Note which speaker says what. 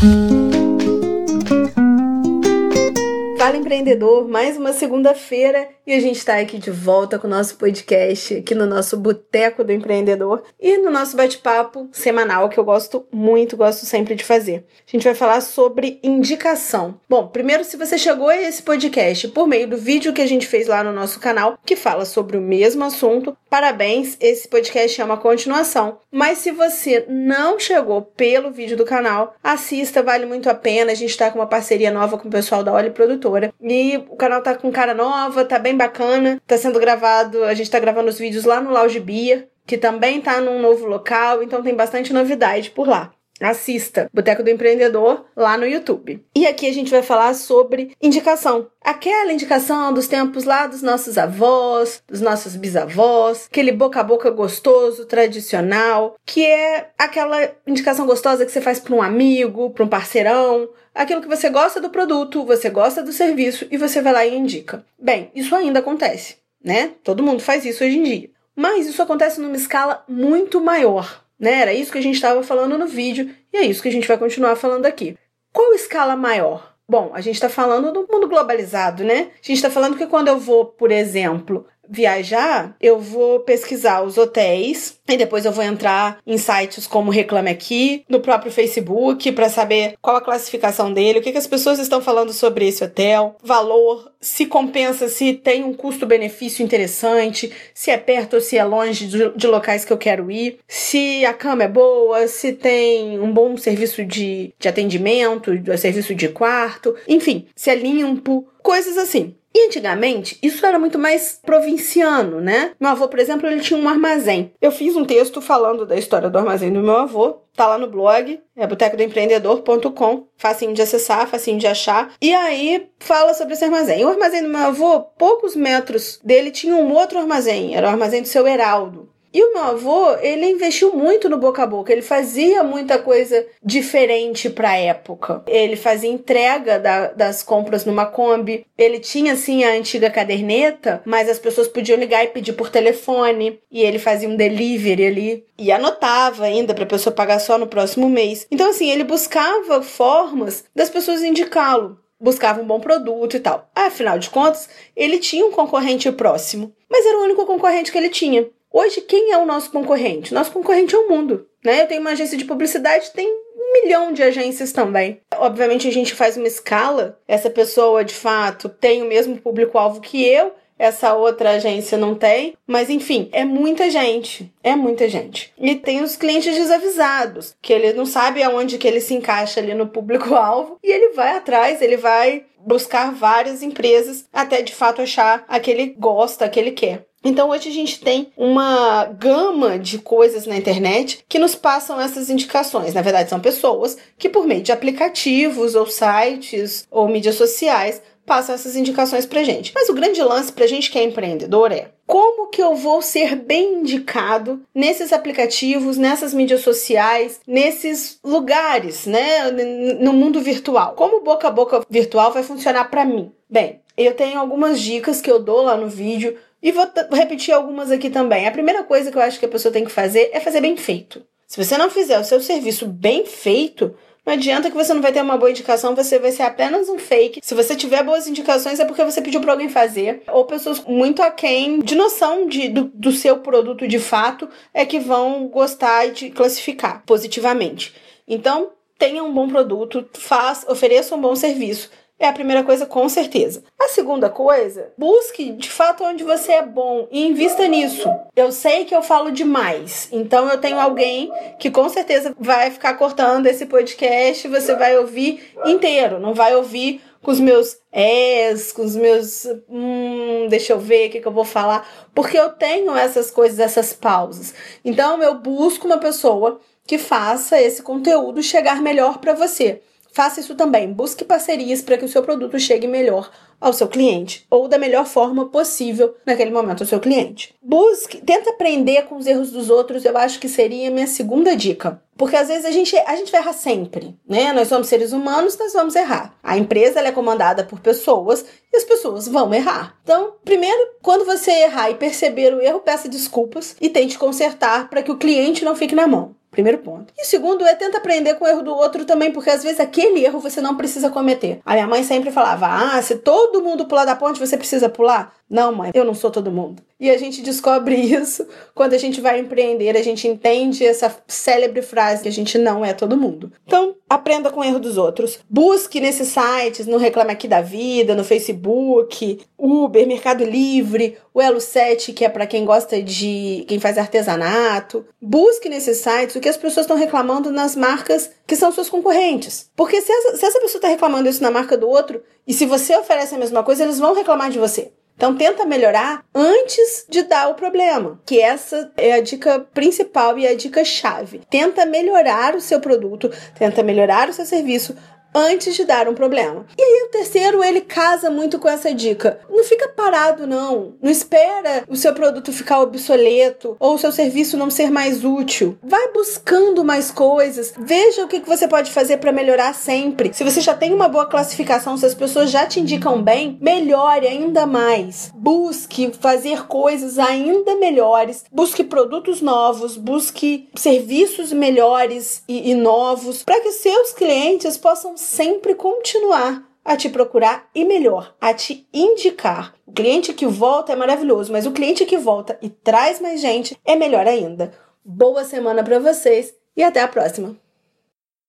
Speaker 1: Thank you. Fala empreendedor, mais uma segunda-feira e a gente está aqui de volta com o nosso podcast, aqui no nosso Boteco do Empreendedor e no nosso bate-papo semanal que eu gosto muito, gosto sempre de fazer. A gente vai falar sobre indicação. Bom, primeiro, se você chegou a esse podcast por meio do vídeo que a gente fez lá no nosso canal, que fala sobre o mesmo assunto, parabéns, esse podcast é uma continuação. Mas se você não chegou pelo vídeo do canal, assista, vale muito a pena. A gente está com uma parceria nova com o pessoal da Oli Produtora e o canal tá com cara nova, tá bem bacana. Tá sendo gravado, a gente tá gravando os vídeos lá no Lounge Bia, que também tá num novo local, então tem bastante novidade por lá. Assista Boteco do Empreendedor lá no YouTube. E aqui a gente vai falar sobre indicação. Aquela indicação dos tempos lá dos nossos avós, dos nossos bisavós, aquele boca a boca gostoso, tradicional, que é aquela indicação gostosa que você faz para um amigo, para um parceirão, aquilo que você gosta do produto, você gosta do serviço e você vai lá e indica. Bem, isso ainda acontece, né? Todo mundo faz isso hoje em dia. Mas isso acontece numa escala muito maior. Né? Era isso que a gente estava falando no vídeo e é isso que a gente vai continuar falando aqui. Qual escala maior? Bom, a gente está falando do mundo globalizado, né? A gente está falando que quando eu vou, por exemplo, viajar, eu vou pesquisar os hotéis e depois eu vou entrar em sites como Reclame Aqui, no próprio Facebook, para saber qual a classificação dele, o que, que as pessoas estão falando sobre esse hotel, valor, se compensa, se tem um custo-benefício interessante, se é perto ou se é longe de, de locais que eu quero ir, se a cama é boa, se tem um bom serviço de, de atendimento, serviço de quarto, enfim, se é limpo, coisas assim. E antigamente, isso era muito mais provinciano, né? Meu avô, por exemplo, ele tinha um armazém. Eu fiz um texto falando da história do armazém do meu avô, tá lá no blog, é botecodoempreendedor.com, facinho de acessar, facinho de achar. E aí fala sobre esse armazém. O armazém do meu avô, poucos metros dele tinha um outro armazém, era o armazém do seu Heraldo. E o meu avô, ele investiu muito no boca a boca, ele fazia muita coisa diferente para a época. Ele fazia entrega da, das compras numa Kombi, ele tinha assim a antiga caderneta, mas as pessoas podiam ligar e pedir por telefone, e ele fazia um delivery ali e anotava ainda para a pessoa pagar só no próximo mês. Então assim, ele buscava formas das pessoas indicá-lo buscava um bom produto e tal. Afinal de contas, ele tinha um concorrente próximo, mas era o único concorrente que ele tinha. Hoje, quem é o nosso concorrente? Nosso concorrente é o mundo. Né? Eu tenho uma agência de publicidade, tem um milhão de agências também. Obviamente, a gente faz uma escala. Essa pessoa, de fato, tem o mesmo público-alvo que eu, essa outra agência não tem, mas enfim, é muita gente, é muita gente. E tem os clientes desavisados, que ele não sabe aonde que ele se encaixa ali no público-alvo e ele vai atrás, ele vai buscar várias empresas até de fato achar a que ele gosta, a que ele quer. Então hoje a gente tem uma gama de coisas na internet que nos passam essas indicações. Na verdade, são pessoas que, por meio de aplicativos ou sites ou mídias sociais, passam essas indicações pra gente. Mas o grande lance pra gente que é empreendedor é como que eu vou ser bem indicado nesses aplicativos, nessas mídias sociais, nesses lugares, né, no mundo virtual? Como boca a boca virtual vai funcionar para mim? Bem, eu tenho algumas dicas que eu dou lá no vídeo e vou repetir algumas aqui também. A primeira coisa que eu acho que a pessoa tem que fazer é fazer bem feito. Se você não fizer o seu serviço bem feito, não adianta que você não vai ter uma boa indicação, você vai ser apenas um fake. Se você tiver boas indicações, é porque você pediu para alguém fazer. Ou pessoas muito aquém de noção de, do, do seu produto de fato é que vão gostar e te classificar positivamente. Então, tenha um bom produto, faz, ofereça um bom serviço. É a primeira coisa, com certeza. A segunda coisa, busque de fato onde você é bom e invista nisso. Eu sei que eu falo demais, então eu tenho alguém que com certeza vai ficar cortando esse podcast, você vai ouvir inteiro, não vai ouvir com os meus es, com os meus. Hum, deixa eu ver o que, que eu vou falar. Porque eu tenho essas coisas, essas pausas. Então eu busco uma pessoa que faça esse conteúdo chegar melhor para você. Faça isso também. Busque parcerias para que o seu produto chegue melhor ao seu cliente ou da melhor forma possível naquele momento ao seu cliente. Busque, tenta aprender com os erros dos outros, eu acho que seria a minha segunda dica. Porque às vezes a gente, a gente vai errar sempre, né? Nós somos seres humanos, nós vamos errar. A empresa é comandada por pessoas e as pessoas vão errar. Então, primeiro, quando você errar e perceber o erro, peça desculpas e tente consertar para que o cliente não fique na mão. Primeiro ponto. E segundo é tenta aprender com o erro do outro também, porque às vezes aquele erro você não precisa cometer. A minha mãe sempre falava: ah, se todo mundo pular da ponte, você precisa pular. Não, mãe, eu não sou todo mundo. E a gente descobre isso quando a gente vai empreender, a gente entende essa célebre frase que a gente não é todo mundo. Então, aprenda com o erro dos outros. Busque nesses sites, no Reclame Aqui da Vida, no Facebook, Uber, Mercado Livre, o Elo 7, que é para quem gosta de quem faz artesanato. Busque nesses sites o que as pessoas estão reclamando nas marcas que são suas concorrentes. Porque se essa, se essa pessoa está reclamando isso na marca do outro, e se você oferece a mesma coisa, eles vão reclamar de você. Então tenta melhorar antes de dar o problema, que essa é a dica principal e a dica chave. Tenta melhorar o seu produto, tenta melhorar o seu serviço antes de dar um problema. E aí o terceiro, ele casa muito com essa dica. Não fica parado não. Não espera o seu produto ficar obsoleto ou o seu serviço não ser mais útil. Vai buscando mais coisas. Veja o que você pode fazer para melhorar sempre. Se você já tem uma boa classificação, se as pessoas já te indicam bem, melhore ainda mais. Busque fazer coisas ainda melhores. Busque produtos novos, busque serviços melhores e, e novos para que seus clientes possam sempre continuar a te procurar e melhor, a te indicar. O cliente que volta é maravilhoso, mas o cliente que volta e traz mais gente é melhor ainda. Boa semana para vocês e até a próxima.